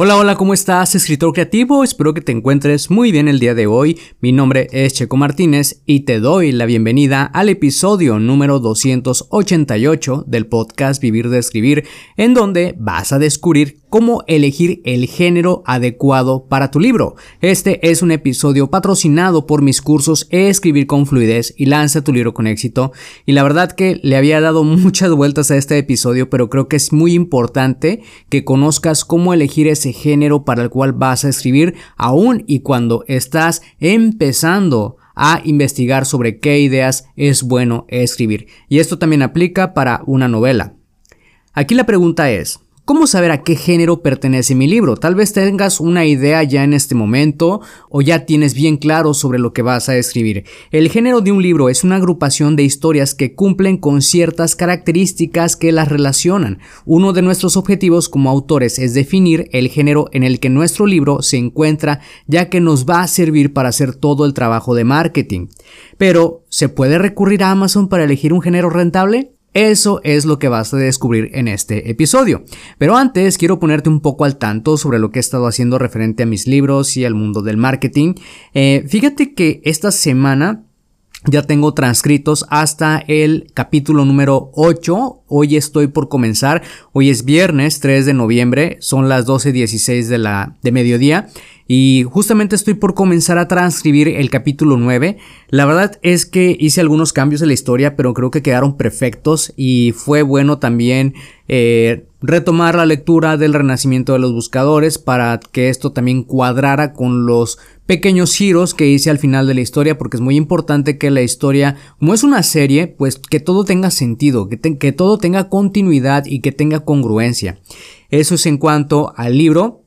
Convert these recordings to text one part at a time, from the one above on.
Hola, hola, ¿cómo estás, escritor creativo? Espero que te encuentres muy bien el día de hoy. Mi nombre es Checo Martínez y te doy la bienvenida al episodio número 288 del podcast Vivir de Escribir, en donde vas a descubrir cómo elegir el género adecuado para tu libro. Este es un episodio patrocinado por mis cursos Escribir con fluidez y lanza tu libro con éxito. Y la verdad que le había dado muchas vueltas a este episodio, pero creo que es muy importante que conozcas cómo elegir ese género para el cual vas a escribir, aún y cuando estás empezando a investigar sobre qué ideas es bueno escribir. Y esto también aplica para una novela. Aquí la pregunta es, ¿Cómo saber a qué género pertenece mi libro? Tal vez tengas una idea ya en este momento o ya tienes bien claro sobre lo que vas a escribir. El género de un libro es una agrupación de historias que cumplen con ciertas características que las relacionan. Uno de nuestros objetivos como autores es definir el género en el que nuestro libro se encuentra ya que nos va a servir para hacer todo el trabajo de marketing. Pero, ¿se puede recurrir a Amazon para elegir un género rentable? Eso es lo que vas a descubrir en este episodio. Pero antes quiero ponerte un poco al tanto sobre lo que he estado haciendo referente a mis libros y al mundo del marketing. Eh, fíjate que esta semana ya tengo transcritos hasta el capítulo número 8. Hoy estoy por comenzar. Hoy es viernes 3 de noviembre. Son las 12.16 de la de mediodía. Y justamente estoy por comenzar a transcribir el capítulo 9. La verdad es que hice algunos cambios en la historia, pero creo que quedaron perfectos y fue bueno también eh, retomar la lectura del renacimiento de los buscadores para que esto también cuadrara con los pequeños giros que hice al final de la historia porque es muy importante que la historia, como es una serie, pues que todo tenga sentido, que, que todo tenga continuidad y que tenga congruencia. Eso es en cuanto al libro.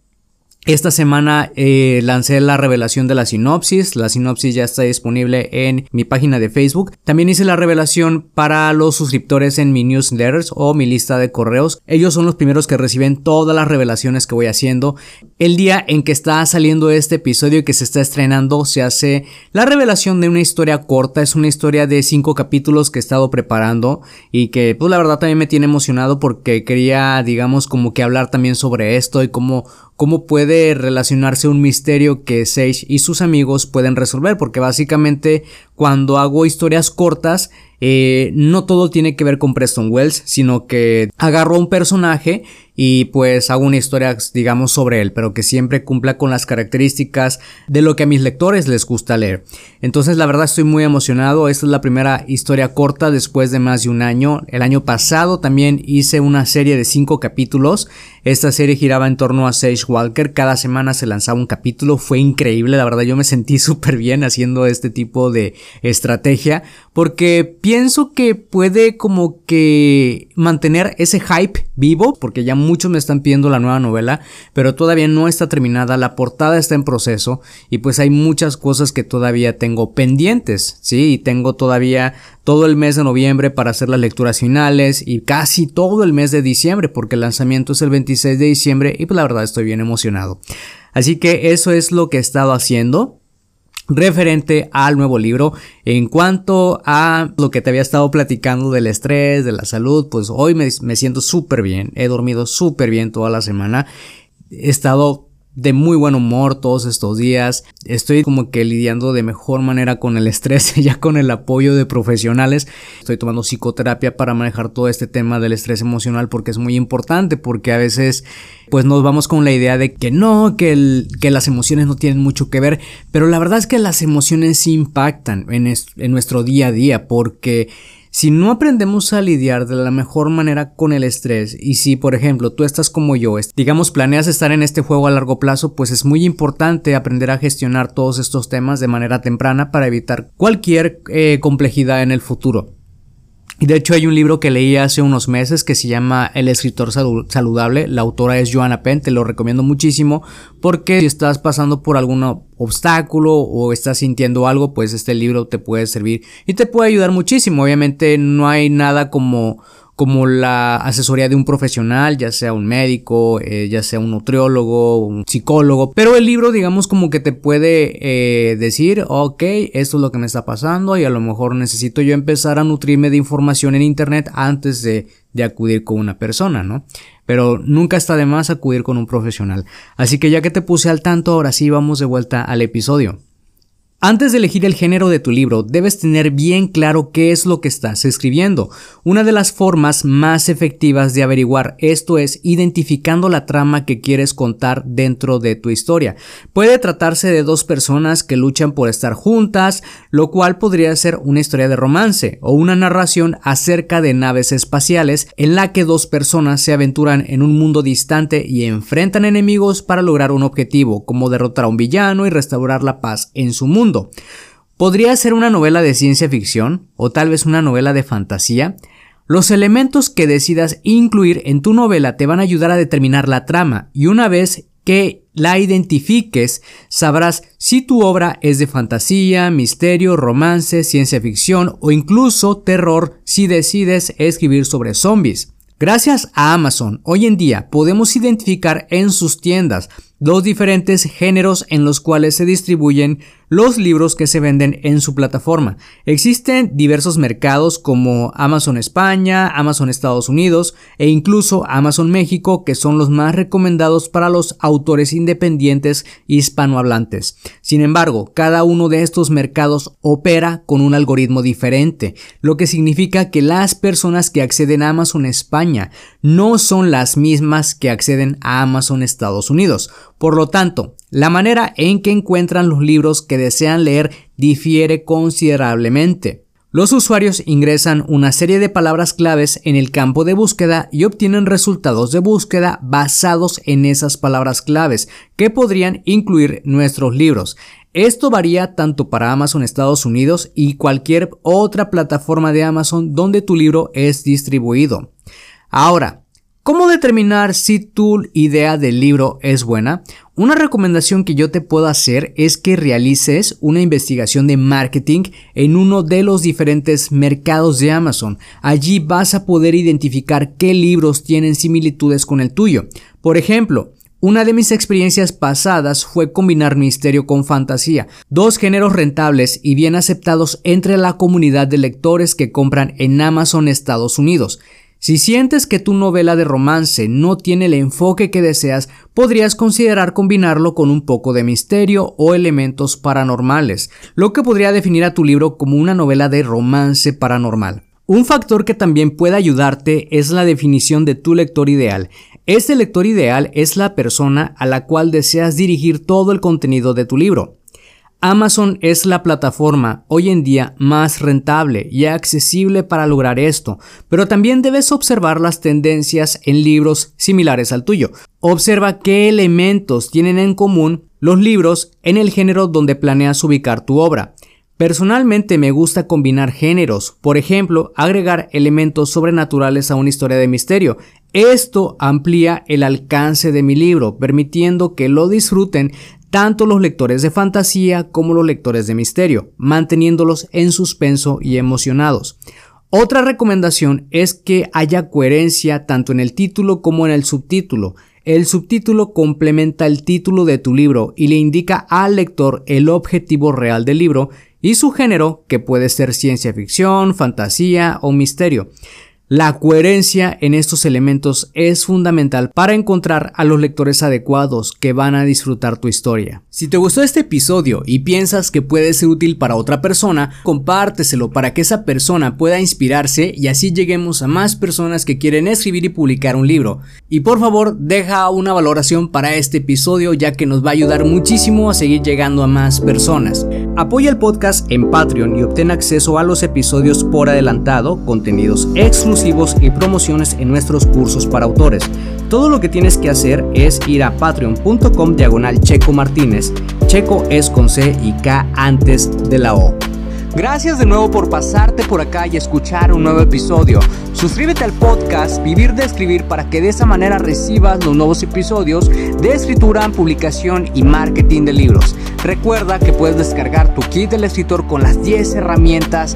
Esta semana eh, lancé la revelación de la sinopsis. La sinopsis ya está disponible en mi página de Facebook. También hice la revelación para los suscriptores en mi newsletters o mi lista de correos. Ellos son los primeros que reciben todas las revelaciones que voy haciendo. El día en que está saliendo este episodio y que se está estrenando se hace la revelación de una historia corta. Es una historia de cinco capítulos que he estado preparando y que pues la verdad también me tiene emocionado porque quería digamos como que hablar también sobre esto y cómo cómo puede relacionarse un misterio que Sage y sus amigos pueden resolver, porque básicamente cuando hago historias cortas, eh, no todo tiene que ver con Preston Wells, sino que agarro un personaje y pues hago una historia, digamos, sobre él, pero que siempre cumpla con las características de lo que a mis lectores les gusta leer. Entonces, la verdad estoy muy emocionado. Esta es la primera historia corta después de más de un año. El año pasado también hice una serie de cinco capítulos. Esta serie giraba en torno a Sage Walker. Cada semana se lanzaba un capítulo. Fue increíble. La verdad, yo me sentí súper bien haciendo este tipo de estrategia porque pienso que puede como que mantener ese hype vivo porque ya muchos me están pidiendo la nueva novela, pero todavía no está terminada, la portada está en proceso y pues hay muchas cosas que todavía tengo pendientes, ¿sí? Y tengo todavía todo el mes de noviembre para hacer las lecturas finales y casi todo el mes de diciembre porque el lanzamiento es el 26 de diciembre y pues la verdad estoy bien emocionado. Así que eso es lo que he estado haciendo referente al nuevo libro. En cuanto a lo que te había estado platicando del estrés, de la salud, pues hoy me, siento súper bien. He dormido súper bien toda la semana. He estado de muy buen humor todos estos días. Estoy como que lidiando de mejor manera con el estrés, ya con el apoyo de profesionales. Estoy tomando psicoterapia para manejar todo este tema del estrés emocional porque es muy importante, porque a veces pues nos vamos con la idea de que no, que, el, que las emociones no tienen mucho que ver, pero la verdad es que las emociones sí impactan en, en nuestro día a día porque Si no aprendemos a lidiar de la mejor manera con el estrés y si por ejemplo tú estás como yo, digamos planeas estar en este juego a largo plazo, pues es muy importante aprender a gestionar todos estos temas de manera temprana para evitar cualquier eh, complejidad en el futuro. De hecho hay un libro que leí hace unos meses que se llama El escritor saludable. La autora es Joanna Penn, te lo recomiendo muchísimo porque si estás pasando por algún obstáculo o estás sintiendo algo, pues este libro te puede servir y te puede ayudar muchísimo. Obviamente no hay nada como como la asesoría de un profesional, ya sea un médico, eh, ya sea un nutriólogo, un psicólogo, pero el libro digamos como que te puede eh, decir, ok, esto es lo que me está pasando y a lo mejor necesito yo empezar a nutrirme de información en internet antes de, de acudir con una persona, ¿no? Pero nunca está de más acudir con un profesional. Así que ya que te puse al tanto, ahora sí vamos de vuelta al episodio. Antes de elegir el género de tu libro, debes tener bien claro qué es lo que estás escribiendo. Una de las formas más efectivas de averiguar esto es identificando la trama que quieres contar dentro de tu historia. Puede tratarse de dos personas que luchan por estar juntas, lo cual podría ser una historia de romance o una narración acerca de naves espaciales en la que dos personas se aventuran en un mundo distante y enfrentan enemigos para lograr un objetivo, como derrotar a un villano y restaurar la paz en su mundo. Podría ser una novela de ciencia ficción o tal vez una novela de fantasía. Los elementos que decidas incluir en tu novela te van a ayudar a determinar la trama y una vez que la identifiques sabrás si tu obra es de fantasía, misterio, romance, ciencia ficción o incluso terror si decides escribir sobre zombies. Gracias a Amazon, hoy en día podemos identificar en sus tiendas los diferentes géneros en los cuales se distribuyen los libros que se venden en su plataforma. Existen diversos mercados como Amazon España, Amazon Estados Unidos e incluso Amazon México que son los más recomendados para los autores independientes hispanohablantes. Sin embargo, cada uno de estos mercados opera con un algoritmo diferente, lo que significa que las personas que acceden a Amazon España no son las mismas que acceden a Amazon Estados Unidos. Por lo tanto, la manera en que encuentran los libros que desean leer difiere considerablemente. Los usuarios ingresan una serie de palabras claves en el campo de búsqueda y obtienen resultados de búsqueda basados en esas palabras claves que podrían incluir nuestros libros. Esto varía tanto para Amazon Estados Unidos y cualquier otra plataforma de Amazon donde tu libro es distribuido. Ahora, ¿Cómo determinar si tu idea del libro es buena? Una recomendación que yo te puedo hacer es que realices una investigación de marketing en uno de los diferentes mercados de Amazon. Allí vas a poder identificar qué libros tienen similitudes con el tuyo. Por ejemplo, una de mis experiencias pasadas fue combinar misterio con fantasía, dos géneros rentables y bien aceptados entre la comunidad de lectores que compran en Amazon Estados Unidos. Si sientes que tu novela de romance no tiene el enfoque que deseas, podrías considerar combinarlo con un poco de misterio o elementos paranormales, lo que podría definir a tu libro como una novela de romance paranormal. Un factor que también puede ayudarte es la definición de tu lector ideal. Este lector ideal es la persona a la cual deseas dirigir todo el contenido de tu libro. Amazon es la plataforma hoy en día más rentable y accesible para lograr esto, pero también debes observar las tendencias en libros similares al tuyo. Observa qué elementos tienen en común los libros en el género donde planeas ubicar tu obra. Personalmente me gusta combinar géneros, por ejemplo, agregar elementos sobrenaturales a una historia de misterio. Esto amplía el alcance de mi libro, permitiendo que lo disfruten tanto los lectores de fantasía como los lectores de misterio, manteniéndolos en suspenso y emocionados. Otra recomendación es que haya coherencia tanto en el título como en el subtítulo. El subtítulo complementa el título de tu libro y le indica al lector el objetivo real del libro y su género, que puede ser ciencia ficción, fantasía o misterio. La coherencia en estos elementos es fundamental para encontrar a los lectores adecuados que van a disfrutar tu historia. Si te gustó este episodio y piensas que puede ser útil para otra persona, compárteselo para que esa persona pueda inspirarse y así lleguemos a más personas que quieren escribir y publicar un libro. Y por favor, deja una valoración para este episodio ya que nos va a ayudar muchísimo a seguir llegando a más personas. Apoya el podcast en Patreon y obtén acceso a los episodios por adelantado, contenidos y promociones en nuestros cursos para autores. Todo lo que tienes que hacer es ir a patreon.com diagonal Checo Martínez. Checo es con C y K antes de la O. Gracias de nuevo por pasarte por acá y escuchar un nuevo episodio. Suscríbete al podcast Vivir de Escribir para que de esa manera recibas los nuevos episodios de escritura, publicación y marketing de libros. Recuerda que puedes descargar tu kit del escritor con las 10 herramientas